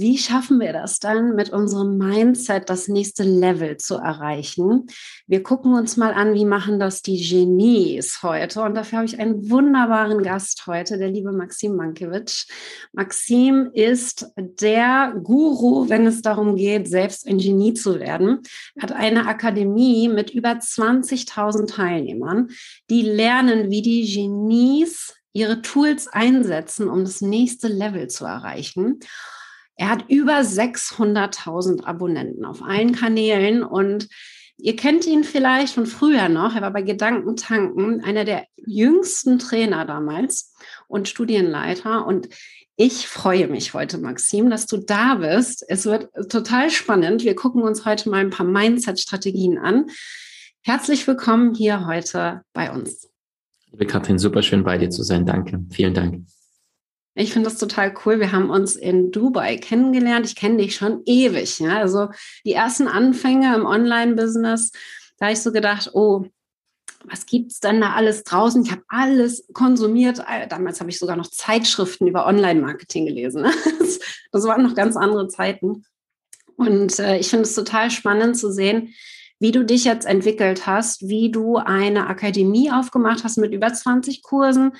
Wie schaffen wir das dann, mit unserem Mindset das nächste Level zu erreichen? Wir gucken uns mal an, wie machen das die Genies heute. Und dafür habe ich einen wunderbaren Gast heute, der liebe Maxim Mankiewicz. Maxim ist der Guru, wenn es darum geht, selbst ein Genie zu werden. Er hat eine Akademie mit über 20.000 Teilnehmern, die lernen, wie die Genies ihre Tools einsetzen, um das nächste Level zu erreichen. Er hat über 600.000 Abonnenten auf allen Kanälen und ihr kennt ihn vielleicht von früher noch. Er war bei Gedankentanken einer der jüngsten Trainer damals und Studienleiter und ich freue mich heute, Maxim, dass du da bist. Es wird total spannend. Wir gucken uns heute mal ein paar Mindset-Strategien an. Herzlich willkommen hier heute bei uns. Liebe Katrin, super schön bei dir zu sein. Danke. Vielen Dank. Ich finde das total cool. Wir haben uns in Dubai kennengelernt. Ich kenne dich schon ewig. Ja? Also die ersten Anfänge im Online-Business, da habe ich so gedacht, oh, was gibt es denn da alles draußen? Ich habe alles konsumiert. Äh, damals habe ich sogar noch Zeitschriften über Online-Marketing gelesen. Das waren noch ganz andere Zeiten. Und äh, ich finde es total spannend zu sehen, wie du dich jetzt entwickelt hast, wie du eine Akademie aufgemacht hast mit über 20 Kursen,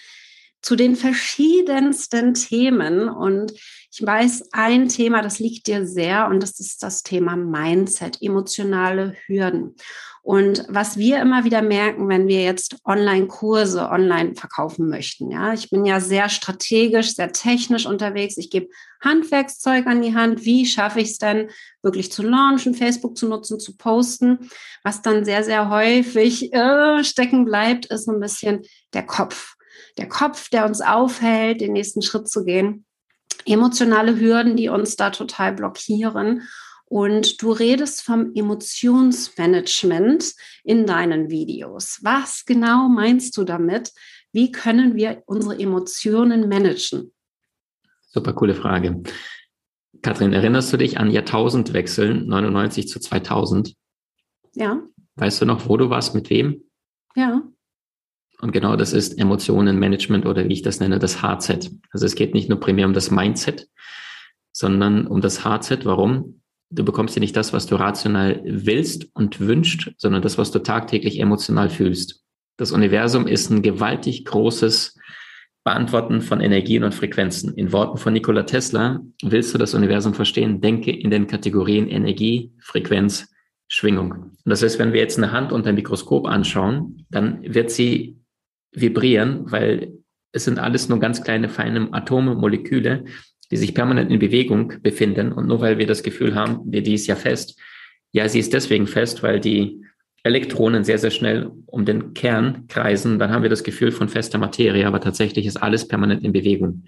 zu den verschiedensten Themen. Und ich weiß, ein Thema, das liegt dir sehr, und das ist das Thema Mindset, emotionale Hürden. Und was wir immer wieder merken, wenn wir jetzt Online-Kurse online verkaufen möchten, ja, ich bin ja sehr strategisch, sehr technisch unterwegs. Ich gebe Handwerkszeug an die Hand. Wie schaffe ich es denn, wirklich zu launchen, Facebook zu nutzen, zu posten? Was dann sehr, sehr häufig äh, stecken bleibt, ist so ein bisschen der Kopf der Kopf, der uns aufhält, den nächsten Schritt zu gehen. Emotionale Hürden, die uns da total blockieren. Und du redest vom Emotionsmanagement in deinen Videos. Was genau meinst du damit? Wie können wir unsere Emotionen managen? Super coole Frage. Kathrin, erinnerst du dich an Jahrtausendwechseln 99 zu 2000? Ja. Weißt du noch, wo du warst, mit wem? Ja. Und genau das ist Emotionenmanagement oder wie ich das nenne, das HZ. Also es geht nicht nur primär um das Mindset, sondern um das HZ. Warum? Du bekommst ja nicht das, was du rational willst und wünscht, sondern das, was du tagtäglich emotional fühlst. Das Universum ist ein gewaltig großes Beantworten von Energien und Frequenzen. In Worten von Nikola Tesla, willst du das Universum verstehen, denke in den Kategorien Energie, Frequenz, Schwingung. Und das heißt, wenn wir jetzt eine Hand unter ein Mikroskop anschauen, dann wird sie vibrieren, weil es sind alles nur ganz kleine, feine Atome, Moleküle, die sich permanent in Bewegung befinden. Und nur weil wir das Gefühl haben, die ist ja fest, ja, sie ist deswegen fest, weil die Elektronen sehr, sehr schnell um den Kern kreisen, dann haben wir das Gefühl von fester Materie, aber tatsächlich ist alles permanent in Bewegung.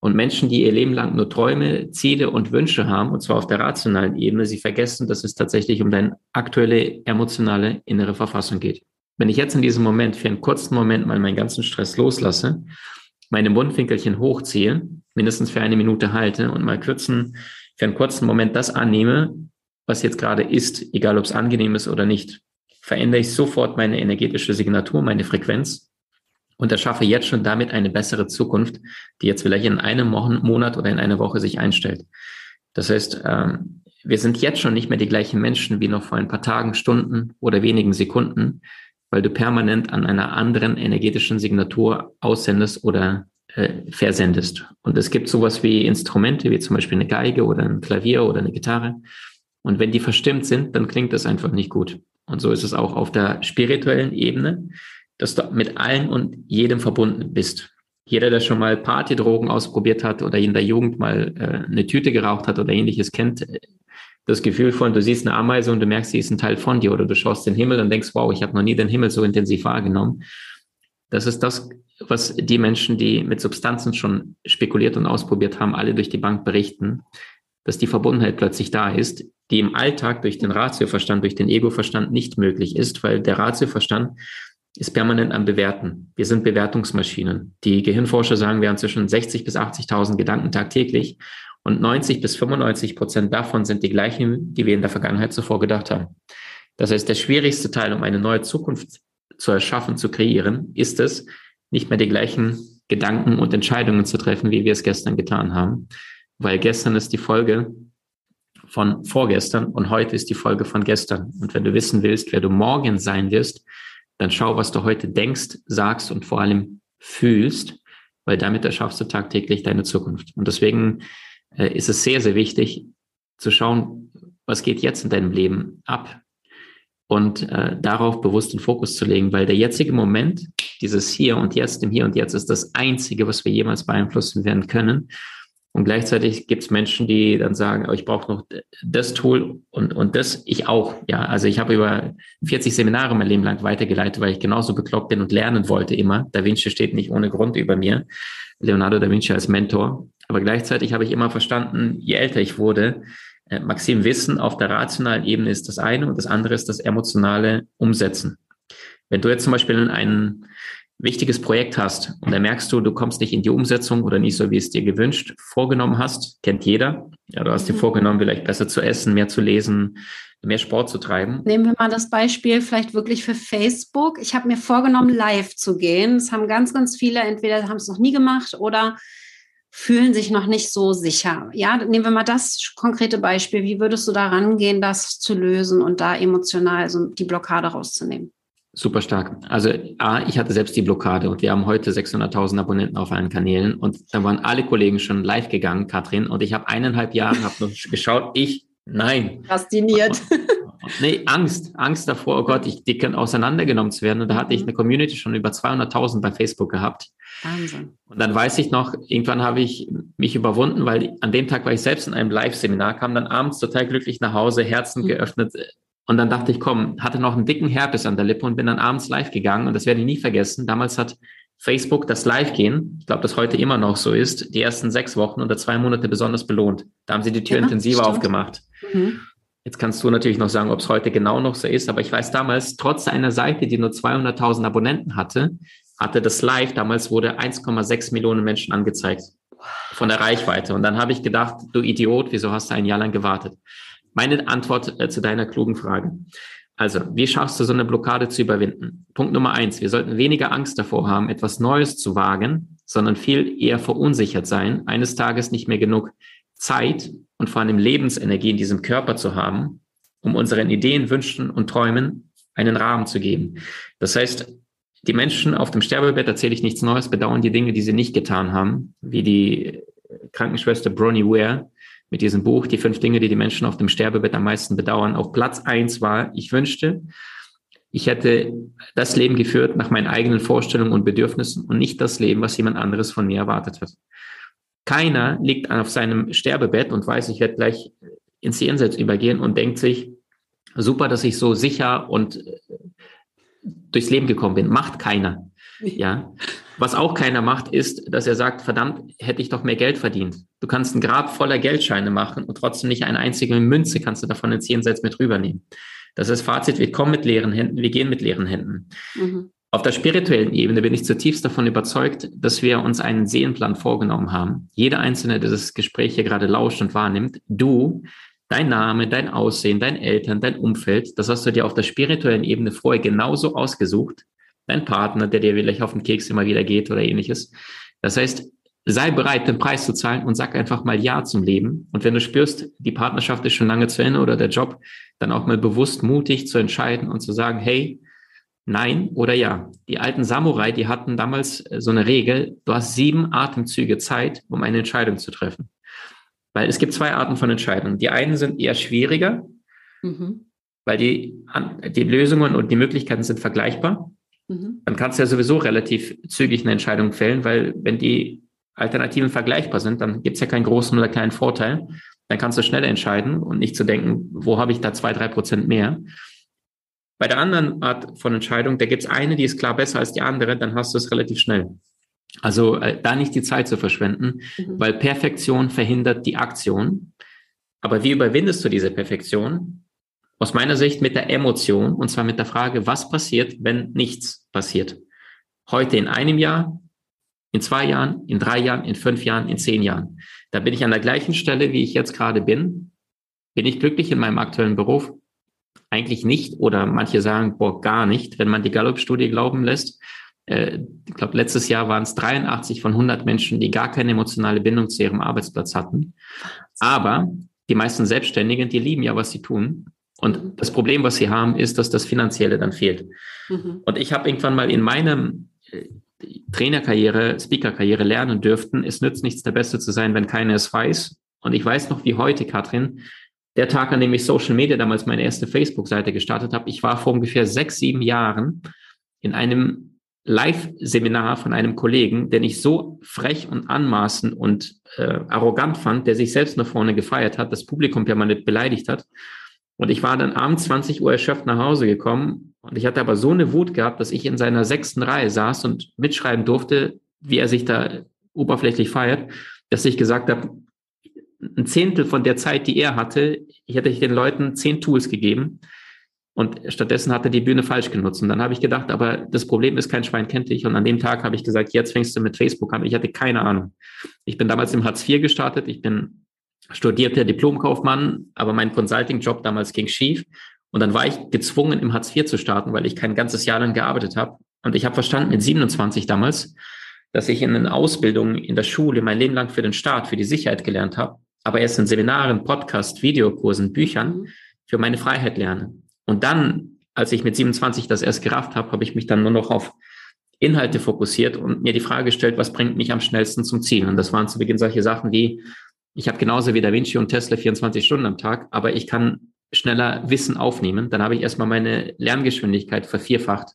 Und Menschen, die ihr Leben lang nur Träume, Ziele und Wünsche haben, und zwar auf der rationalen Ebene, sie vergessen, dass es tatsächlich um deine aktuelle emotionale innere Verfassung geht. Wenn ich jetzt in diesem Moment für einen kurzen Moment mal meinen ganzen Stress loslasse, meine Mundwinkelchen hochziehe, mindestens für eine Minute halte und mal kürzen, für einen kurzen Moment das annehme, was jetzt gerade ist, egal ob es angenehm ist oder nicht, verändere ich sofort meine energetische Signatur, meine Frequenz und erschaffe jetzt schon damit eine bessere Zukunft, die jetzt vielleicht in einem Monat oder in einer Woche sich einstellt. Das heißt, ähm, wir sind jetzt schon nicht mehr die gleichen Menschen wie noch vor ein paar Tagen, Stunden oder wenigen Sekunden weil du permanent an einer anderen energetischen Signatur aussendest oder äh, versendest. Und es gibt sowas wie Instrumente, wie zum Beispiel eine Geige oder ein Klavier oder eine Gitarre. Und wenn die verstimmt sind, dann klingt das einfach nicht gut. Und so ist es auch auf der spirituellen Ebene, dass du mit allen und jedem verbunden bist. Jeder, der schon mal Partydrogen ausprobiert hat oder in der Jugend mal äh, eine Tüte geraucht hat oder ähnliches, kennt das Gefühl von, du siehst eine Ameise und du merkst, sie ist ein Teil von dir oder du schaust den Himmel und denkst, wow, ich habe noch nie den Himmel so intensiv wahrgenommen. Das ist das, was die Menschen, die mit Substanzen schon spekuliert und ausprobiert haben, alle durch die Bank berichten, dass die Verbundenheit plötzlich da ist, die im Alltag durch den Ratioverstand, durch den Egoverstand nicht möglich ist, weil der Ratioverstand ist permanent am Bewerten. Wir sind Bewertungsmaschinen. Die Gehirnforscher sagen, wir haben zwischen 60 bis 80.000 Gedanken tagtäglich und 90 bis 95 Prozent davon sind die gleichen, die wir in der Vergangenheit zuvor gedacht haben. Das heißt, der schwierigste Teil, um eine neue Zukunft zu erschaffen, zu kreieren, ist es, nicht mehr die gleichen Gedanken und Entscheidungen zu treffen, wie wir es gestern getan haben, weil gestern ist die Folge von vorgestern und heute ist die Folge von gestern. Und wenn du wissen willst, wer du morgen sein wirst, dann schau, was du heute denkst, sagst und vor allem fühlst, weil damit erschaffst du tagtäglich deine Zukunft. Und deswegen äh, ist es sehr, sehr wichtig zu schauen, was geht jetzt in deinem Leben ab und äh, darauf bewusst den Fokus zu legen, weil der jetzige Moment, dieses Hier und Jetzt, im Hier und Jetzt ist das Einzige, was wir jemals beeinflussen werden können. Und gleichzeitig gibt es Menschen, die dann sagen, oh, ich brauche noch das Tool und, und das, ich auch. Ja, also ich habe über 40 Seminare mein Leben lang weitergeleitet, weil ich genauso bekloppt bin und lernen wollte immer. Da Vinci steht nicht ohne Grund über mir. Leonardo da Vinci als Mentor. Aber gleichzeitig habe ich immer verstanden, je älter ich wurde, äh, Maxim, Wissen auf der rationalen Ebene ist das eine und das andere ist das emotionale Umsetzen. Wenn du jetzt zum Beispiel einen wichtiges Projekt hast und dann merkst du, du kommst nicht in die Umsetzung oder nicht so, wie es dir gewünscht vorgenommen hast, kennt jeder. Ja, du hast dir mhm. vorgenommen, vielleicht besser zu essen, mehr zu lesen, mehr Sport zu treiben. Nehmen wir mal das Beispiel vielleicht wirklich für Facebook. Ich habe mir vorgenommen, live zu gehen. Das haben ganz, ganz viele, entweder haben es noch nie gemacht oder fühlen sich noch nicht so sicher. Ja, nehmen wir mal das konkrete Beispiel. Wie würdest du da rangehen, das zu lösen und da emotional so die Blockade rauszunehmen? Super stark. Also A, ich hatte selbst die Blockade und wir haben heute 600.000 Abonnenten auf allen Kanälen und da waren alle Kollegen schon live gegangen, Katrin, und ich habe eineinhalb Jahre hab noch geschaut, ich, nein. Fasziniert. nee, Angst, Angst davor, oh Gott, ich, die können auseinandergenommen zu werden und da hatte ich mhm. eine Community schon über 200.000 bei Facebook gehabt. Wahnsinn. Und dann weiß ich noch, irgendwann habe ich mich überwunden, weil an dem Tag war ich selbst in einem Live-Seminar, kam dann abends total glücklich nach Hause, Herzen mhm. geöffnet, und dann dachte ich, komm, hatte noch einen dicken Herpes an der Lippe und bin dann abends live gegangen. Und das werde ich nie vergessen. Damals hat Facebook das Live-Gehen, ich glaube, das heute immer noch so ist, die ersten sechs Wochen oder zwei Monate besonders belohnt. Da haben sie die Tür ja, intensiver stimmt. aufgemacht. Mhm. Jetzt kannst du natürlich noch sagen, ob es heute genau noch so ist, aber ich weiß damals, trotz einer Seite, die nur 200.000 Abonnenten hatte, hatte das Live, damals wurde 1,6 Millionen Menschen angezeigt von der Reichweite. Und dann habe ich gedacht, du Idiot, wieso hast du ein Jahr lang gewartet? Meine Antwort äh, zu deiner klugen Frage. Also, wie schaffst du so eine Blockade zu überwinden? Punkt Nummer eins. Wir sollten weniger Angst davor haben, etwas Neues zu wagen, sondern viel eher verunsichert sein, eines Tages nicht mehr genug Zeit und vor allem Lebensenergie in diesem Körper zu haben, um unseren Ideen, Wünschen und Träumen einen Rahmen zu geben. Das heißt, die Menschen auf dem Sterbebett erzähle ich nichts Neues, bedauern die Dinge, die sie nicht getan haben, wie die Krankenschwester Bronnie Ware, mit diesem Buch, die fünf Dinge, die die Menschen auf dem Sterbebett am meisten bedauern. Auf Platz eins war, ich wünschte, ich hätte das Leben geführt nach meinen eigenen Vorstellungen und Bedürfnissen und nicht das Leben, was jemand anderes von mir erwartet hat. Keiner liegt auf seinem Sterbebett und weiß, ich werde gleich ins Jenseits übergehen und denkt sich, super, dass ich so sicher und durchs Leben gekommen bin. Macht keiner. Ja. Was auch keiner macht, ist, dass er sagt, verdammt, hätte ich doch mehr Geld verdient. Du kannst ein Grab voller Geldscheine machen und trotzdem nicht eine einzige Münze kannst du davon ins Jenseits mit rübernehmen. Das ist Fazit, wir kommen mit leeren Händen, wir gehen mit leeren Händen. Mhm. Auf der spirituellen Ebene bin ich zutiefst davon überzeugt, dass wir uns einen Seelenplan vorgenommen haben. Jeder Einzelne, der das Gespräch hier gerade lauscht und wahrnimmt, du, dein Name, dein Aussehen, dein Eltern, dein Umfeld, das hast du dir auf der spirituellen Ebene vorher genauso ausgesucht, dein Partner, der dir vielleicht auf den Keks immer wieder geht oder ähnliches. Das heißt, sei bereit, den Preis zu zahlen und sag einfach mal Ja zum Leben. Und wenn du spürst, die Partnerschaft ist schon lange zu Ende oder der Job, dann auch mal bewusst mutig zu entscheiden und zu sagen, hey, nein oder ja. Die alten Samurai, die hatten damals äh, so eine Regel, du hast sieben Atemzüge Zeit, um eine Entscheidung zu treffen. Weil es gibt zwei Arten von Entscheidungen. Die einen sind eher schwieriger, mhm. weil die, die Lösungen und die Möglichkeiten sind vergleichbar. Mhm. Dann kannst du ja sowieso relativ zügig eine Entscheidung fällen, weil wenn die Alternativen vergleichbar sind, dann gibt es ja keinen großen oder kleinen Vorteil. Dann kannst du schnell entscheiden und nicht zu denken, wo habe ich da zwei, drei Prozent mehr. Bei der anderen Art von Entscheidung, da gibt es eine, die ist klar besser als die andere, dann hast du es relativ schnell. Also äh, da nicht die Zeit zu verschwenden, mhm. weil Perfektion verhindert die Aktion. Aber wie überwindest du diese Perfektion? aus meiner Sicht mit der Emotion und zwar mit der Frage, was passiert, wenn nichts passiert? Heute in einem Jahr, in zwei Jahren, in drei Jahren, in fünf Jahren, in zehn Jahren. Da bin ich an der gleichen Stelle, wie ich jetzt gerade bin. Bin ich glücklich in meinem aktuellen Beruf? Eigentlich nicht oder manche sagen, boah, gar nicht, wenn man die Gallup-Studie glauben lässt. Äh, ich glaube, letztes Jahr waren es 83 von 100 Menschen, die gar keine emotionale Bindung zu ihrem Arbeitsplatz hatten. Aber die meisten Selbstständigen, die lieben ja, was sie tun. Und das Problem, was sie haben, ist, dass das Finanzielle dann fehlt. Mhm. Und ich habe irgendwann mal in meinem äh, Trainerkarriere, Speakerkarriere lernen dürften, es nützt nichts, der Beste zu sein, wenn keiner es weiß. Und ich weiß noch wie heute, Katrin, der Tag, an dem ich Social Media damals meine erste Facebook-Seite gestartet habe, ich war vor ungefähr sechs, sieben Jahren in einem Live-Seminar von einem Kollegen, den ich so frech und anmaßend und äh, arrogant fand, der sich selbst nach vorne gefeiert hat, das Publikum permanent beleidigt hat. Und ich war dann abends 20 Uhr erschöpft nach Hause gekommen und ich hatte aber so eine Wut gehabt, dass ich in seiner sechsten Reihe saß und mitschreiben durfte, wie er sich da oberflächlich feiert, dass ich gesagt habe, ein Zehntel von der Zeit, die er hatte, ich hätte den Leuten zehn Tools gegeben und stattdessen hat er die Bühne falsch genutzt. Und dann habe ich gedacht, aber das Problem ist, kein Schwein kennt dich. Und an dem Tag habe ich gesagt, jetzt fängst du mit Facebook an. Ich hatte keine Ahnung. Ich bin damals im Hartz IV gestartet. Ich bin studierter Diplomkaufmann, aber mein Consulting-Job damals ging schief. Und dann war ich gezwungen, im Hartz IV zu starten, weil ich kein ganzes Jahr lang gearbeitet habe. Und ich habe verstanden, mit 27 damals, dass ich in einer Ausbildung in der Schule mein Leben lang für den Staat, für die Sicherheit gelernt habe, aber erst in Seminaren, Podcast, Videokursen, Büchern mhm. für meine Freiheit lerne. Und dann, als ich mit 27 das erst gerafft habe, habe ich mich dann nur noch auf Inhalte fokussiert und mir die Frage gestellt, was bringt mich am schnellsten zum Ziel? Und das waren zu Beginn solche Sachen wie, ich habe genauso wie Da Vinci und Tesla 24 Stunden am Tag, aber ich kann schneller Wissen aufnehmen. Dann habe ich erstmal meine Lerngeschwindigkeit vervierfacht.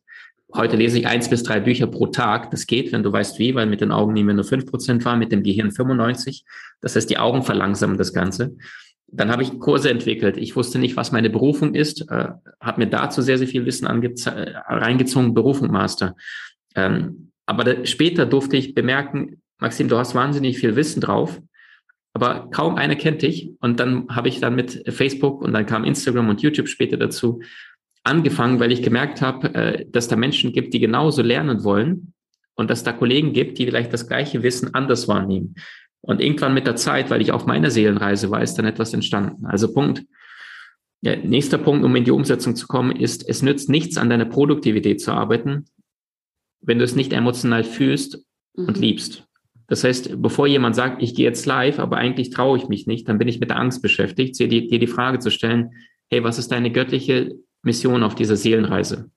Heute lese ich eins bis drei Bücher pro Tag. Das geht, wenn du weißt wie, weil mit den Augen nehmen wir nur fünf Prozent wahr, mit dem Gehirn 95. Das heißt, die Augen verlangsamen das Ganze. Dann habe ich Kurse entwickelt. Ich wusste nicht, was meine Berufung ist, äh, habe mir dazu sehr, sehr viel Wissen reingezogen, Berufung Master. Ähm, aber da, später durfte ich bemerken, Maxim, du hast wahnsinnig viel Wissen drauf aber kaum einer kennt dich. Und dann habe ich dann mit Facebook und dann kam Instagram und YouTube später dazu angefangen, weil ich gemerkt habe, äh, dass da Menschen gibt, die genauso lernen wollen und dass da Kollegen gibt, die vielleicht das gleiche Wissen anders wahrnehmen. Und irgendwann mit der Zeit, weil ich auf meiner Seelenreise war, ist dann etwas entstanden. Also Punkt. Ja, nächster Punkt, um in die Umsetzung zu kommen, ist, es nützt nichts, an deiner Produktivität zu arbeiten, wenn du es nicht emotional fühlst mhm. und liebst. Das heißt, bevor jemand sagt, ich gehe jetzt live, aber eigentlich traue ich mich nicht, dann bin ich mit der Angst beschäftigt, dir die, dir die Frage zu stellen, hey, was ist deine göttliche Mission auf dieser Seelenreise?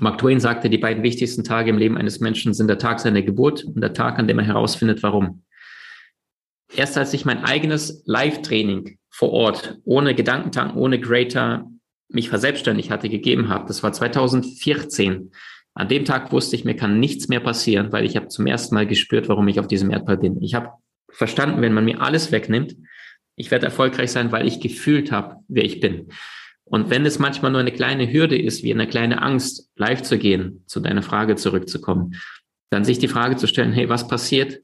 Mark Twain sagte, die beiden wichtigsten Tage im Leben eines Menschen sind der Tag seiner Geburt und der Tag, an dem er herausfindet, warum. Erst als ich mein eigenes Live-Training vor Ort, ohne Gedankentank, ohne Greater, mich verselbstständigt hatte, gegeben habe, das war 2014, an dem Tag wusste ich, mir kann nichts mehr passieren, weil ich habe zum ersten Mal gespürt, warum ich auf diesem Erdball bin. Ich habe verstanden, wenn man mir alles wegnimmt, ich werde erfolgreich sein, weil ich gefühlt habe, wer ich bin. Und wenn es manchmal nur eine kleine Hürde ist, wie eine kleine Angst, live zu gehen, zu deiner Frage zurückzukommen, dann sich die Frage zu stellen, hey, was passiert,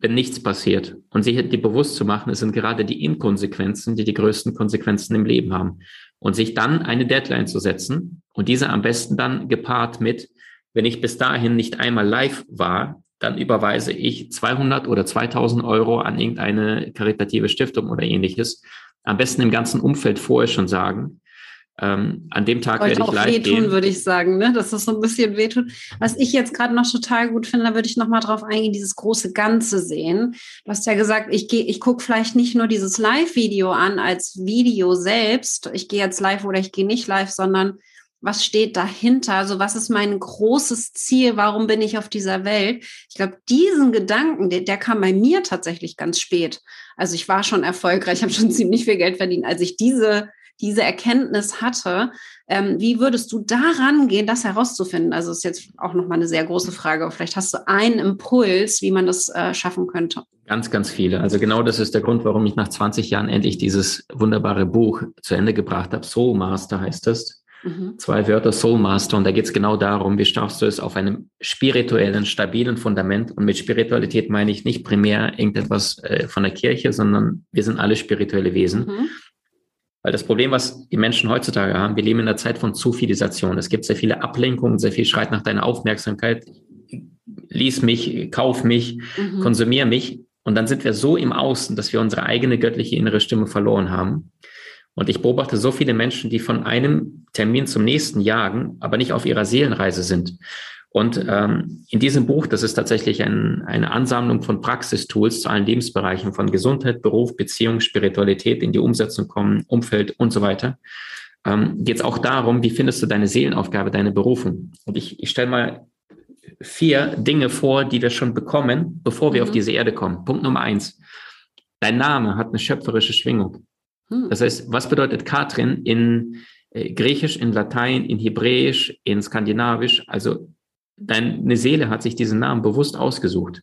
wenn nichts passiert? Und sich die bewusst zu machen, es sind gerade die Inkonsequenzen, die die größten Konsequenzen im Leben haben. Und sich dann eine Deadline zu setzen und diese am besten dann gepaart mit, wenn ich bis dahin nicht einmal live war, dann überweise ich 200 oder 2000 Euro an irgendeine karitative Stiftung oder ähnliches. Am besten im ganzen Umfeld vorher schon sagen. Ähm, an dem Tag werde ich auch wehtun, gehen. würde ich sagen, ne? dass das so ein bisschen wehtut. Was ich jetzt gerade noch total gut finde, da würde ich noch mal drauf eingehen, dieses große Ganze sehen. Du hast ja gesagt, ich gehe, ich gucke vielleicht nicht nur dieses Live-Video an als Video selbst. Ich gehe jetzt live oder ich gehe nicht live, sondern was steht dahinter? Also was ist mein großes Ziel? Warum bin ich auf dieser Welt? Ich glaube, diesen Gedanken, der, der, kam bei mir tatsächlich ganz spät. Also ich war schon erfolgreich, habe schon ziemlich viel Geld verdient, als ich diese diese Erkenntnis hatte. Ähm, wie würdest du daran gehen, das herauszufinden? Also ist jetzt auch nochmal eine sehr große Frage. Vielleicht hast du einen Impuls, wie man das äh, schaffen könnte. Ganz, ganz viele. Also genau das ist der Grund, warum ich nach 20 Jahren endlich dieses wunderbare Buch zu Ende gebracht habe. Soul Master heißt es. Mhm. Zwei Wörter Soul Master und da geht es genau darum, wie schaffst du es auf einem spirituellen, stabilen Fundament. Und mit Spiritualität meine ich nicht primär irgendetwas äh, von der Kirche, sondern wir sind alle spirituelle Wesen. Mhm. Weil das Problem, was die Menschen heutzutage haben, wir leben in einer Zeit von Zufilisation. Es gibt sehr viele Ablenkungen, sehr viel Schreit nach deiner Aufmerksamkeit. Lies mich, kauf mich, mhm. konsumier mich. Und dann sind wir so im Außen, dass wir unsere eigene göttliche innere Stimme verloren haben. Und ich beobachte so viele Menschen, die von einem Termin zum nächsten jagen, aber nicht auf ihrer Seelenreise sind. Und ähm, in diesem Buch, das ist tatsächlich ein, eine Ansammlung von Praxistools zu allen Lebensbereichen, von Gesundheit, Beruf, Beziehung, Spiritualität, in die Umsetzung kommen, Umfeld und so weiter. Ähm, Geht es auch darum, wie findest du deine Seelenaufgabe, deine Berufung? Und ich, ich stelle mal vier Dinge vor, die wir schon bekommen, bevor wir mhm. auf diese Erde kommen. Punkt Nummer eins. Dein Name hat eine schöpferische Schwingung. Mhm. Das heißt, was bedeutet Katrin in äh, Griechisch, in Latein, in Hebräisch, in Skandinavisch? Also deine Seele hat sich diesen Namen bewusst ausgesucht.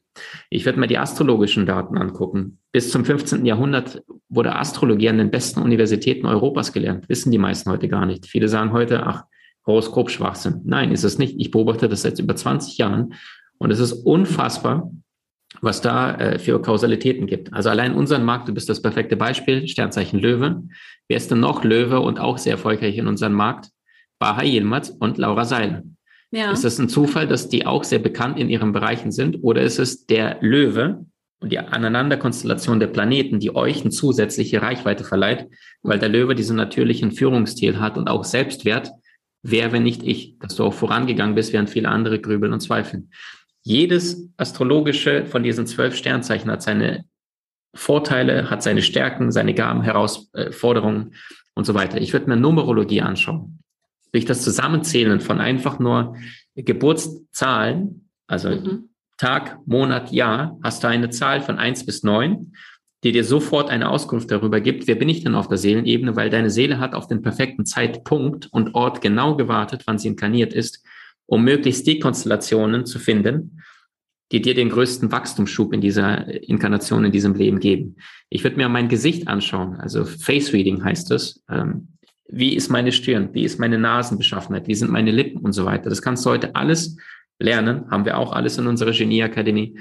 Ich werde mir die astrologischen Daten angucken. Bis zum 15. Jahrhundert wurde Astrologie an den besten Universitäten Europas gelernt. Wissen die meisten heute gar nicht. Viele sagen heute, ach, Horoskop Schwachsinn. Nein, ist es nicht. Ich beobachte das seit über 20 Jahren und es ist unfassbar, was da äh, für Kausalitäten gibt. Also allein unseren Markt, du bist das perfekte Beispiel, Sternzeichen Löwe. Wer ist denn noch Löwe und auch sehr erfolgreich in unserem Markt? Baha Yilmaz und Laura Seiler. Ja. Ist das ein Zufall, dass die auch sehr bekannt in ihren Bereichen sind? Oder ist es der Löwe und die Aneinanderkonstellation der Planeten, die euch eine zusätzliche Reichweite verleiht, weil der Löwe diesen natürlichen Führungsstil hat und auch Selbstwert? Wer, wenn nicht ich, dass du auch vorangegangen bist, während viele andere grübeln und zweifeln. Jedes astrologische von diesen zwölf Sternzeichen hat seine Vorteile, hat seine Stärken, seine Gaben, Herausforderungen und so weiter. Ich würde mir Numerologie anschauen durch das Zusammenzählen von einfach nur Geburtszahlen, also mhm. Tag, Monat, Jahr, hast du eine Zahl von eins bis neun, die dir sofort eine Auskunft darüber gibt, wer bin ich denn auf der Seelenebene, weil deine Seele hat auf den perfekten Zeitpunkt und Ort genau gewartet, wann sie inkarniert ist, um möglichst die Konstellationen zu finden, die dir den größten Wachstumsschub in dieser Inkarnation, in diesem Leben geben. Ich würde mir mein Gesicht anschauen, also Face Reading heißt es. Ähm, wie ist meine Stirn, wie ist meine Nasenbeschaffenheit, wie sind meine Lippen und so weiter. Das kannst du heute alles lernen, haben wir auch alles in unserer Genieakademie.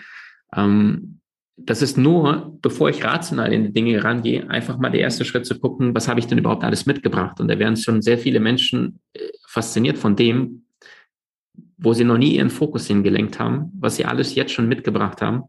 Ähm, das ist nur, bevor ich rational in die Dinge rangehe, einfach mal der erste Schritt zu gucken, was habe ich denn überhaupt alles mitgebracht? Und da werden schon sehr viele Menschen äh, fasziniert von dem, wo sie noch nie ihren Fokus hingelenkt haben, was sie alles jetzt schon mitgebracht haben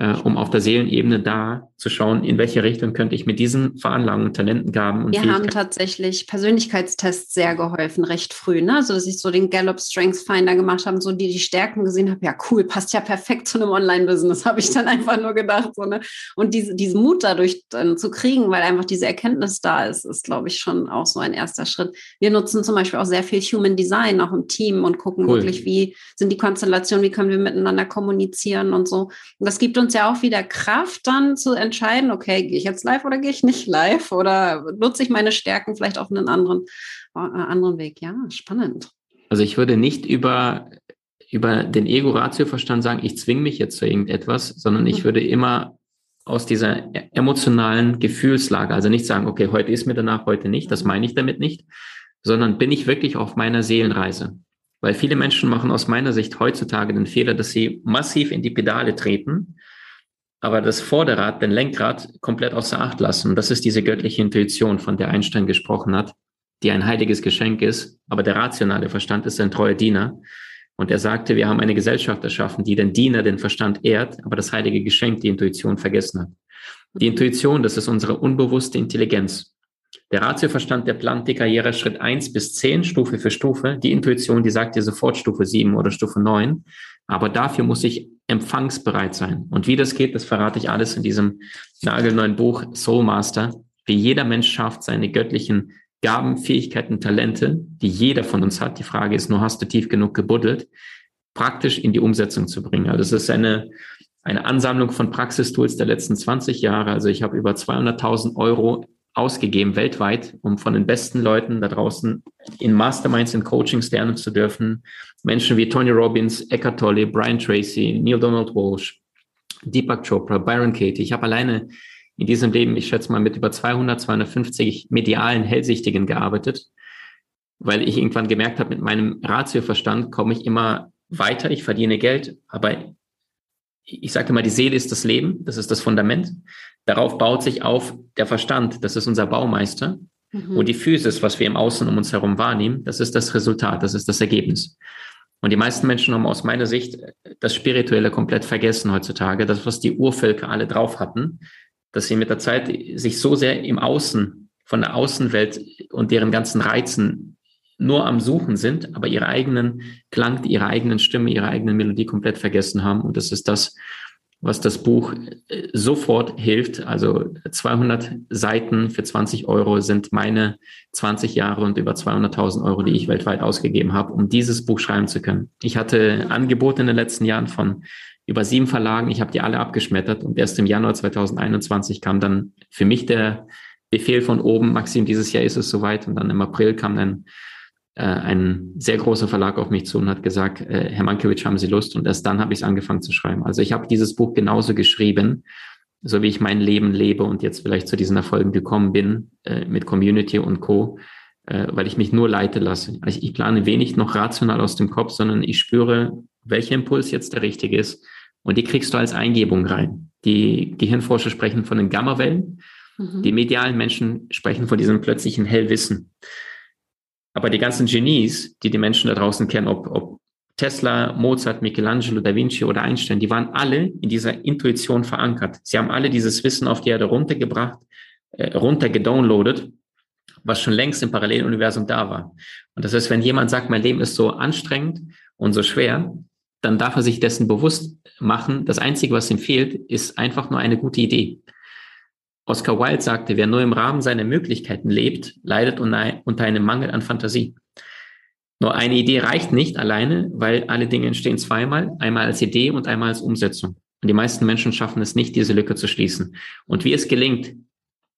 äh, um auf der Seelenebene da zu schauen, in welche Richtung könnte ich mit diesen Veranlagungen, Talentengaben und Wir haben tatsächlich Persönlichkeitstests sehr geholfen, recht früh, ne? So dass ich so den Gallup Strengths Finder gemacht habe, so die die Stärken gesehen habe, ja cool, passt ja perfekt zu einem Online-Business, habe ich dann einfach nur gedacht. So, ne? Und diese, diesen Mut dadurch dann zu kriegen, weil einfach diese Erkenntnis da ist, ist, glaube ich, schon auch so ein erster Schritt. Wir nutzen zum Beispiel auch sehr viel Human Design, auch im Team und gucken cool. wirklich, wie sind die Konstellationen, wie können wir miteinander kommunizieren und so. Und das gibt uns uns ja auch wieder Kraft, dann zu entscheiden, okay, gehe ich jetzt live oder gehe ich nicht live oder nutze ich meine Stärken vielleicht auf einen anderen, äh, anderen Weg. Ja, spannend. Also ich würde nicht über, über den Ego-Ratio-Verstand sagen, ich zwinge mich jetzt zu irgendetwas, sondern ich mhm. würde immer aus dieser emotionalen Gefühlslage, also nicht sagen, okay, heute ist mir danach, heute nicht, das meine ich damit nicht, sondern bin ich wirklich auf meiner Seelenreise. Weil viele Menschen machen aus meiner Sicht heutzutage den Fehler, dass sie massiv in die Pedale treten aber das Vorderrad, den Lenkrad komplett außer Acht lassen. Das ist diese göttliche Intuition, von der Einstein gesprochen hat, die ein heiliges Geschenk ist, aber der rationale Verstand ist ein treuer Diener. Und er sagte, wir haben eine Gesellschaft erschaffen, die den Diener, den Verstand ehrt, aber das heilige Geschenk, die Intuition, vergessen hat. Die Intuition, das ist unsere unbewusste Intelligenz. Der Ratioverstand, der plant die Karriere Schritt eins bis zehn Stufe für Stufe. Die Intuition, die sagt dir sofort Stufe sieben oder Stufe neun. Aber dafür muss ich empfangsbereit sein. Und wie das geht, das verrate ich alles in diesem nagelneuen Buch Soul Master, wie jeder Mensch schafft, seine göttlichen Gaben, Fähigkeiten, Talente, die jeder von uns hat. Die Frage ist nur, hast du tief genug gebuddelt, praktisch in die Umsetzung zu bringen. Also es ist eine, eine Ansammlung von Praxistools der letzten 20 Jahre. Also ich habe über 200.000 Euro ausgegeben weltweit, um von den besten Leuten da draußen in Masterminds, in Coachings lernen zu dürfen. Menschen wie Tony Robbins, Eckhart Tolle, Brian Tracy, Neil Donald Walsh, Deepak Chopra, Byron Katie. Ich habe alleine in diesem Leben, ich schätze mal, mit über 200, 250 medialen Hellsichtigen gearbeitet, weil ich irgendwann gemerkt habe, mit meinem Ratioverstand komme ich immer weiter, ich verdiene Geld, aber ich sage immer, die Seele ist das Leben, das ist das Fundament. Darauf baut sich auf der Verstand, das ist unser Baumeister. Mhm. Und die Physis, was wir im Außen um uns herum wahrnehmen, das ist das Resultat, das ist das Ergebnis. Und die meisten Menschen haben aus meiner Sicht das Spirituelle komplett vergessen heutzutage, das, was die Urvölker alle drauf hatten, dass sie mit der Zeit sich so sehr im Außen, von der Außenwelt und deren ganzen Reizen nur am Suchen sind, aber ihre eigenen Klang, ihre eigenen Stimme, ihre eigene Melodie komplett vergessen haben. Und das ist das, was das Buch äh, sofort hilft. Also 200 Seiten für 20 Euro sind meine 20 Jahre und über 200.000 Euro, die ich weltweit ausgegeben habe, um dieses Buch schreiben zu können. Ich hatte Angebote in den letzten Jahren von über sieben Verlagen. Ich habe die alle abgeschmettert und erst im Januar 2021 kam dann für mich der Befehl von oben, Maxim, dieses Jahr ist es soweit. Und dann im April kam dann ein sehr großer Verlag auf mich zu und hat gesagt, äh, Herr Mankiewicz, haben Sie Lust? Und erst dann habe ich es angefangen zu schreiben. Also ich habe dieses Buch genauso geschrieben, so wie ich mein Leben lebe und jetzt vielleicht zu diesen Erfolgen gekommen bin äh, mit Community und Co., äh, weil ich mich nur leiten lasse. Also ich plane wenig noch rational aus dem Kopf, sondern ich spüre, welcher Impuls jetzt der richtige ist. Und die kriegst du als Eingebung rein. Die Gehirnforscher sprechen von den Gammawellen. Mhm. Die medialen Menschen sprechen von diesem plötzlichen Hellwissen. Aber die ganzen Genies, die die Menschen da draußen kennen, ob, ob Tesla, Mozart, Michelangelo, Da Vinci oder Einstein, die waren alle in dieser Intuition verankert. Sie haben alle dieses Wissen auf die Erde runtergebracht, äh, runtergedownloadet, was schon längst im Paralleluniversum da war. Und das heißt, wenn jemand sagt, mein Leben ist so anstrengend und so schwer, dann darf er sich dessen bewusst machen. Das Einzige, was ihm fehlt, ist einfach nur eine gute Idee. Oscar Wilde sagte, wer nur im Rahmen seiner Möglichkeiten lebt, leidet unter einem Mangel an Fantasie. Nur eine Idee reicht nicht alleine, weil alle Dinge entstehen zweimal, einmal als Idee und einmal als Umsetzung. Und die meisten Menschen schaffen es nicht, diese Lücke zu schließen. Und wie es gelingt,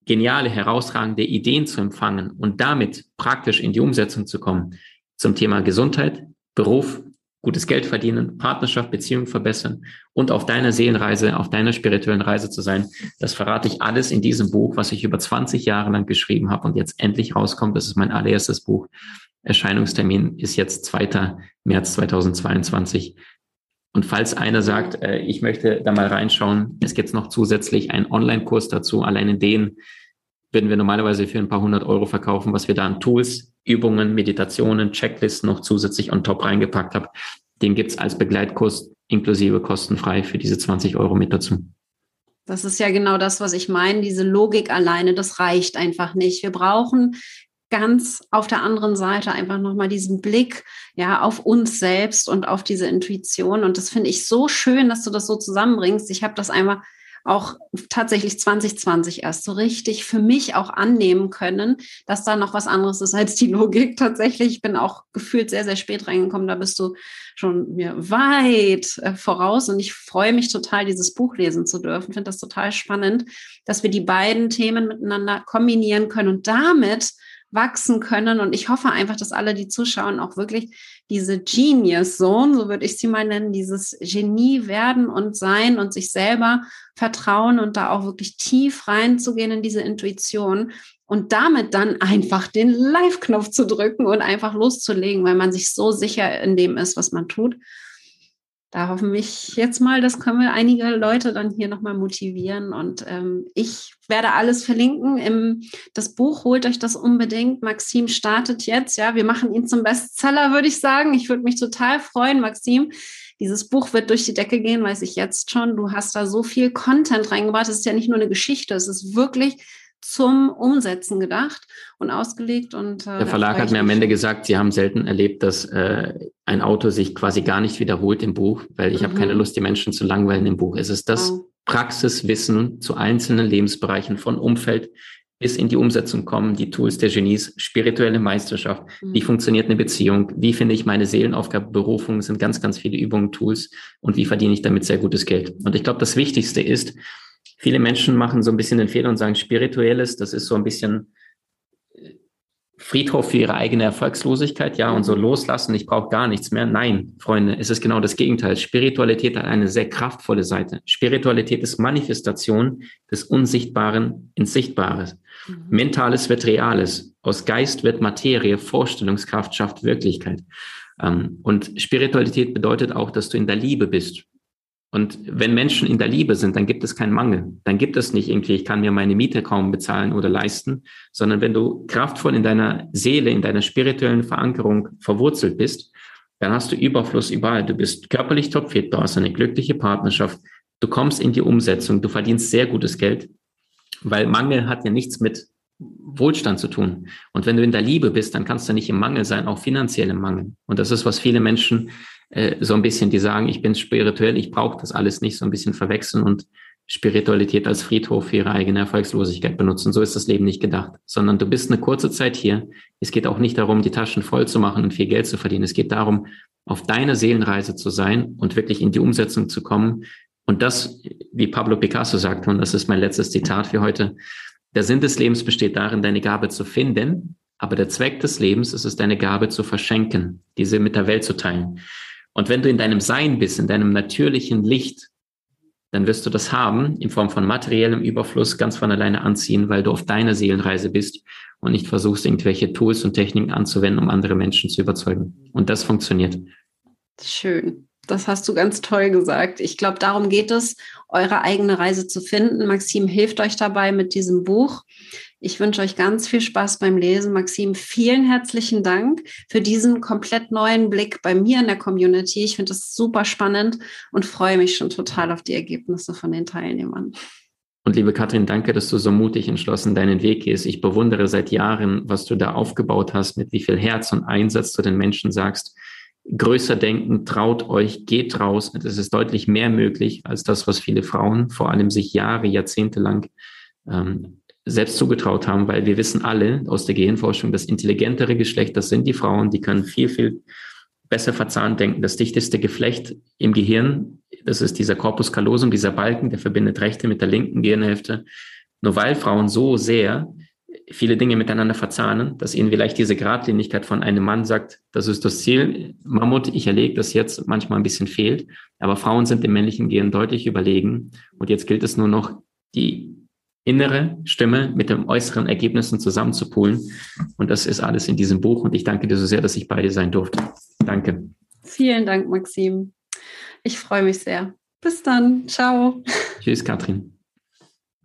geniale, herausragende Ideen zu empfangen und damit praktisch in die Umsetzung zu kommen zum Thema Gesundheit, Beruf, gutes Geld verdienen, Partnerschaft, Beziehung verbessern und auf deiner Seelenreise, auf deiner spirituellen Reise zu sein. Das verrate ich alles in diesem Buch, was ich über 20 Jahre lang geschrieben habe und jetzt endlich rauskommt. Das ist mein allererstes Buch. Erscheinungstermin ist jetzt 2. März 2022. Und falls einer sagt, äh, ich möchte da mal reinschauen, es gibt noch zusätzlich einen Online-Kurs dazu. Alleine den würden wir normalerweise für ein paar hundert Euro verkaufen, was wir da an Tools, Übungen, Meditationen, Checklisten noch zusätzlich on top reingepackt habe. Den gibt's als Begleitkurs inklusive kostenfrei für diese 20 Euro mit dazu. Das ist ja genau das, was ich meine. Diese Logik alleine, das reicht einfach nicht. Wir brauchen ganz auf der anderen Seite einfach nochmal diesen Blick ja auf uns selbst und auf diese Intuition. Und das finde ich so schön, dass du das so zusammenbringst. Ich habe das einfach auch tatsächlich 2020 erst so richtig für mich auch annehmen können, dass da noch was anderes ist als die Logik. Tatsächlich, ich bin auch gefühlt sehr, sehr spät reingekommen. Da bist du schon mir weit äh, voraus und ich freue mich total, dieses Buch lesen zu dürfen. Finde das total spannend, dass wir die beiden Themen miteinander kombinieren können und damit wachsen können. Und ich hoffe einfach, dass alle, die zuschauen, auch wirklich diese Genius Zone, so würde ich sie mal nennen, dieses Genie werden und sein und sich selber vertrauen und da auch wirklich tief reinzugehen in diese Intuition und damit dann einfach den Live-Knopf zu drücken und einfach loszulegen, weil man sich so sicher in dem ist, was man tut da hoffen ich jetzt mal, das können wir einige Leute dann hier nochmal motivieren. Und ähm, ich werde alles verlinken. Im, das Buch holt euch das unbedingt. Maxim startet jetzt. Ja, wir machen ihn zum Bestseller, würde ich sagen. Ich würde mich total freuen, Maxim. Dieses Buch wird durch die Decke gehen, weiß ich jetzt schon. Du hast da so viel Content reingebracht. Es ist ja nicht nur eine Geschichte, es ist wirklich zum Umsetzen gedacht und ausgelegt. Und, äh, Der Verlag hat mir am Ende gesagt, sie haben selten erlebt, dass äh, ein Autor sich quasi gar nicht wiederholt im Buch, weil ich mhm. habe keine Lust, die Menschen zu langweilen im Buch. Es ist das wow. Praxiswissen zu einzelnen Lebensbereichen von Umfeld bis in die Umsetzung kommen, die Tools der Genies, spirituelle Meisterschaft, mhm. wie funktioniert eine Beziehung, wie finde ich meine Seelenaufgabe, Berufung, sind ganz, ganz viele Übungen, Tools und wie verdiene ich damit sehr gutes Geld. Und ich glaube, das Wichtigste ist, Viele Menschen machen so ein bisschen den Fehler und sagen, spirituelles, das ist so ein bisschen äh, Friedhof für ihre eigene Erfolgslosigkeit, ja, und so loslassen, ich brauche gar nichts mehr. Nein, Freunde, es ist genau das Gegenteil. Spiritualität hat eine sehr kraftvolle Seite. Spiritualität ist Manifestation des Unsichtbaren ins Sichtbares. Mhm. Mentales wird Reales. Aus Geist wird Materie. Vorstellungskraft schafft Wirklichkeit. Ähm, und Spiritualität bedeutet auch, dass du in der Liebe bist. Und wenn Menschen in der Liebe sind, dann gibt es keinen Mangel. Dann gibt es nicht irgendwie, ich kann mir meine Miete kaum bezahlen oder leisten, sondern wenn du kraftvoll in deiner Seele, in deiner spirituellen Verankerung verwurzelt bist, dann hast du Überfluss überall. Du bist körperlich topfit, du hast eine glückliche Partnerschaft, du kommst in die Umsetzung, du verdienst sehr gutes Geld, weil Mangel hat ja nichts mit Wohlstand zu tun. Und wenn du in der Liebe bist, dann kannst du nicht im Mangel sein, auch finanziell im Mangel. Und das ist, was viele Menschen äh, so ein bisschen, die sagen, ich bin spirituell, ich brauche das alles nicht, so ein bisschen verwechseln und Spiritualität als Friedhof für ihre eigene Erfolgslosigkeit benutzen. So ist das Leben nicht gedacht, sondern du bist eine kurze Zeit hier. Es geht auch nicht darum, die Taschen voll zu machen und viel Geld zu verdienen. Es geht darum, auf deiner Seelenreise zu sein und wirklich in die Umsetzung zu kommen. Und das, wie Pablo Picasso sagte, und das ist mein letztes Zitat für heute, der Sinn des Lebens besteht darin, deine Gabe zu finden, aber der Zweck des Lebens ist es, deine Gabe zu verschenken, diese mit der Welt zu teilen. Und wenn du in deinem Sein bist, in deinem natürlichen Licht, dann wirst du das haben in Form von materiellem Überfluss ganz von alleine anziehen, weil du auf deiner Seelenreise bist und nicht versuchst, irgendwelche Tools und Techniken anzuwenden, um andere Menschen zu überzeugen. Und das funktioniert. Schön. Das hast du ganz toll gesagt. Ich glaube, darum geht es, eure eigene Reise zu finden. Maxim hilft euch dabei mit diesem Buch. Ich wünsche euch ganz viel Spaß beim Lesen. Maxim, vielen herzlichen Dank für diesen komplett neuen Blick bei mir in der Community. Ich finde das super spannend und freue mich schon total auf die Ergebnisse von den Teilnehmern. Und liebe Katrin, danke, dass du so mutig entschlossen deinen Weg gehst. Ich bewundere seit Jahren, was du da aufgebaut hast, mit wie viel Herz und Einsatz du den Menschen sagst größer denken, traut euch, geht raus. Es ist deutlich mehr möglich als das, was viele Frauen vor allem sich Jahre, Jahrzehnte lang ähm, selbst zugetraut haben, weil wir wissen alle aus der Gehirnforschung, das intelligentere Geschlecht, das sind die Frauen, die können viel, viel besser verzahnt denken. Das dichteste Geflecht im Gehirn, das ist dieser Corpus callosum, dieser Balken, der verbindet rechte mit der linken Gehirnhälfte. Nur weil Frauen so sehr viele Dinge miteinander verzahnen, dass ihnen vielleicht diese Gradlinigkeit von einem Mann sagt, das ist das Ziel, Mammut, ich erlege das jetzt, manchmal ein bisschen fehlt. Aber Frauen sind im männlichen Gehen deutlich überlegen. Und jetzt gilt es nur noch, die innere Stimme mit den äußeren Ergebnissen zusammenzupulen. Und das ist alles in diesem Buch. Und ich danke dir so sehr, dass ich bei dir sein durfte. Danke. Vielen Dank, Maxim. Ich freue mich sehr. Bis dann. Ciao. Tschüss, Katrin.